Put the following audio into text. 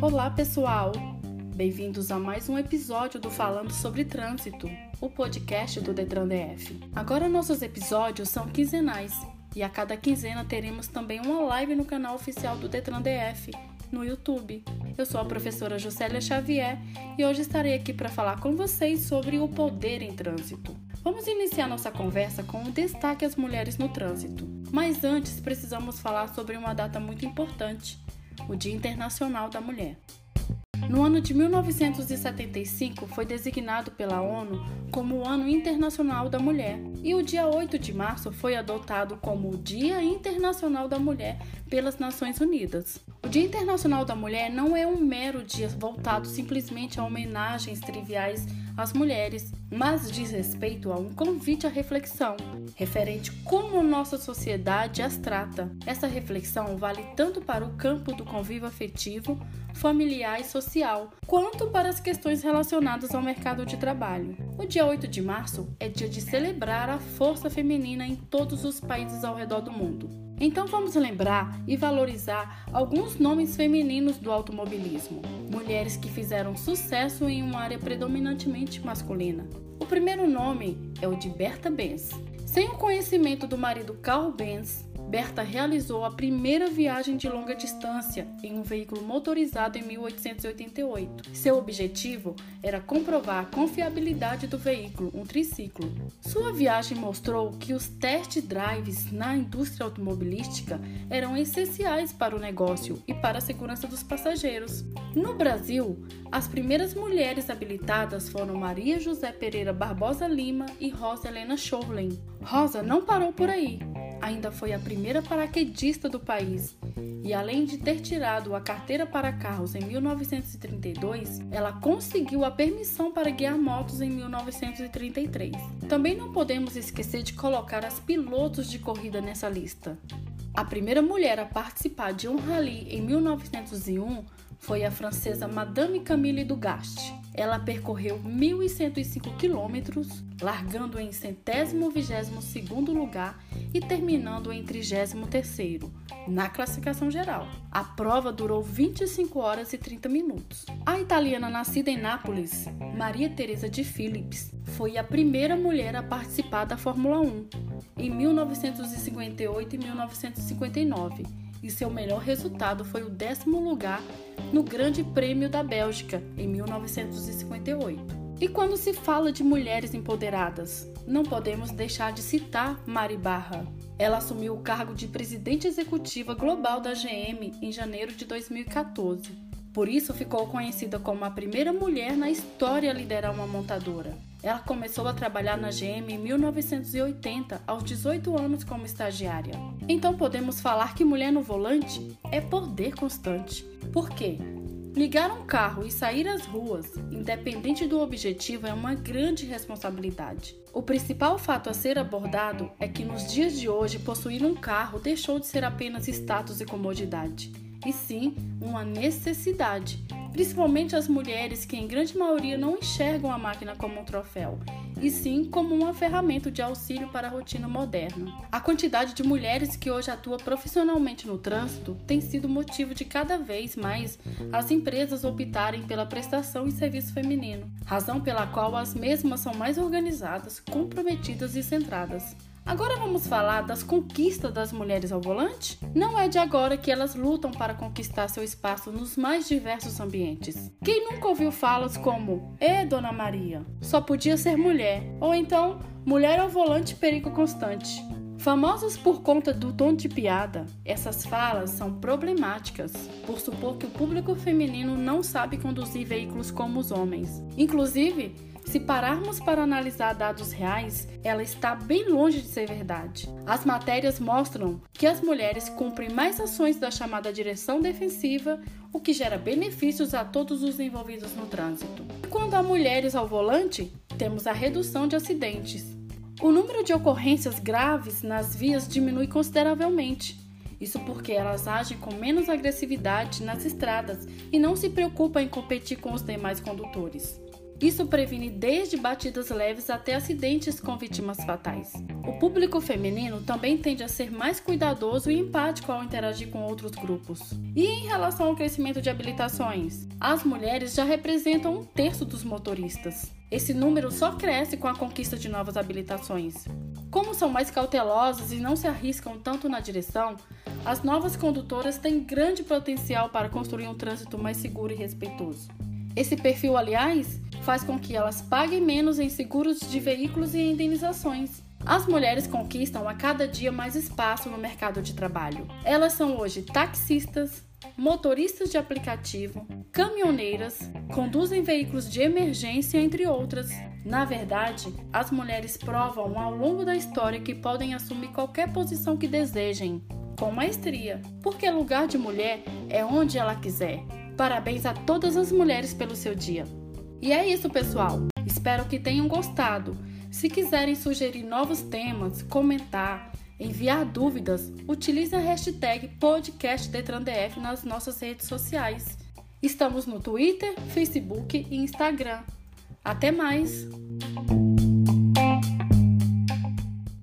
Olá, pessoal! Bem-vindos a mais um episódio do Falando sobre Trânsito, o podcast do Detran DF. Agora nossos episódios são quinzenais e a cada quinzena teremos também uma live no canal oficial do Detran DF no YouTube. Eu sou a professora Juscelia Xavier e hoje estarei aqui para falar com vocês sobre o poder em trânsito. Vamos iniciar nossa conversa com o destaque às mulheres no trânsito. Mas antes precisamos falar sobre uma data muito importante, o Dia Internacional da Mulher. No ano de 1975, foi designado pela ONU como o Ano Internacional da Mulher, e o dia 8 de março foi adotado como o Dia Internacional da Mulher pelas Nações Unidas. O Dia Internacional da Mulher não é um mero dia voltado simplesmente a homenagens triviais às mulheres, mas diz respeito a um convite à reflexão, referente como nossa sociedade as trata. Essa reflexão vale tanto para o campo do convívio afetivo, familiar e social, quanto para as questões relacionadas ao mercado de trabalho. O dia 8 de março é dia de celebrar a força feminina em todos os países ao redor do mundo. Então vamos lembrar e valorizar alguns nomes femininos do automobilismo, mulheres que fizeram sucesso em uma área predominantemente masculina. O primeiro nome é o de Berta Benz. Sem o conhecimento do marido Carl Benz, Berta realizou a primeira viagem de longa distância em um veículo motorizado em 1888. Seu objetivo era comprovar a confiabilidade do veículo, um triciclo. Sua viagem mostrou que os test drives na indústria automobilística eram essenciais para o negócio e para a segurança dos passageiros. No Brasil, as primeiras mulheres habilitadas foram Maria José Pereira Barbosa Lima e Rosa Helena Schorlen. Rosa não parou por aí ainda foi a primeira paraquedista do país e, além de ter tirado a carteira para carros em 1932, ela conseguiu a permissão para guiar motos em 1933. Também não podemos esquecer de colocar as pilotos de corrida nessa lista. A primeira mulher a participar de um rally em 1901 foi a francesa Madame Camille Dugast. Ela percorreu 1.105 quilômetros, largando em centésimo vigésimo segundo lugar e terminando em trigésimo terceiro, na classificação geral. A prova durou 25 horas e 30 minutos. A italiana nascida em Nápoles, Maria Teresa de Phillips, foi a primeira mulher a participar da Fórmula 1 em 1958 e 1959 e seu melhor resultado foi o décimo lugar no Grande Prêmio da Bélgica em 1958. E quando se fala de mulheres empoderadas, não podemos deixar de citar Mari Barra. Ela assumiu o cargo de presidente executiva global da GM em janeiro de 2014. Por isso ficou conhecida como a primeira mulher na história a liderar uma montadora. Ela começou a trabalhar na GM em 1980, aos 18 anos como estagiária. Então podemos falar que mulher no volante é poder constante. Por quê? Ligar um carro e sair às ruas, independente do objetivo, é uma grande responsabilidade. O principal fato a ser abordado é que nos dias de hoje possuir um carro deixou de ser apenas status e comodidade, e sim uma necessidade principalmente as mulheres que, em grande maioria, não enxergam a máquina como um troféu, e sim como uma ferramenta de auxílio para a rotina moderna. A quantidade de mulheres que hoje atua profissionalmente no trânsito tem sido motivo de cada vez mais as empresas optarem pela prestação e serviço feminino, razão pela qual as mesmas são mais organizadas, comprometidas e centradas. Agora vamos falar das conquistas das mulheres ao volante? Não é de agora que elas lutam para conquistar seu espaço nos mais diversos ambientes. Quem nunca ouviu falas como "É, Dona Maria, só podia ser mulher", ou então "Mulher ao volante, perigo constante". Famosas por conta do tom de piada, essas falas são problemáticas por supor que o público feminino não sabe conduzir veículos como os homens. Inclusive, se pararmos para analisar dados reais, ela está bem longe de ser verdade. As matérias mostram que as mulheres cumprem mais ações da chamada direção defensiva, o que gera benefícios a todos os envolvidos no trânsito. Quando há mulheres ao volante, temos a redução de acidentes. O número de ocorrências graves nas vias diminui consideravelmente. Isso porque elas agem com menos agressividade nas estradas e não se preocupam em competir com os demais condutores. Isso previne desde batidas leves até acidentes com vítimas fatais. O público feminino também tende a ser mais cuidadoso e empático ao interagir com outros grupos. E em relação ao crescimento de habilitações? As mulheres já representam um terço dos motoristas. Esse número só cresce com a conquista de novas habilitações. Como são mais cautelosas e não se arriscam tanto na direção, as novas condutoras têm grande potencial para construir um trânsito mais seguro e respeitoso. Esse perfil, aliás, faz com que elas paguem menos em seguros de veículos e indenizações. As mulheres conquistam a cada dia mais espaço no mercado de trabalho. Elas são hoje taxistas, motoristas de aplicativo, caminhoneiras, conduzem veículos de emergência, entre outras. Na verdade, as mulheres provam ao longo da história que podem assumir qualquer posição que desejem, com maestria, porque lugar de mulher é onde ela quiser. Parabéns a todas as mulheres pelo seu dia. E é isso, pessoal. Espero que tenham gostado. Se quiserem sugerir novos temas, comentar, enviar dúvidas, utilize a hashtag PodcastDetranDF nas nossas redes sociais. Estamos no Twitter, Facebook e Instagram. Até mais!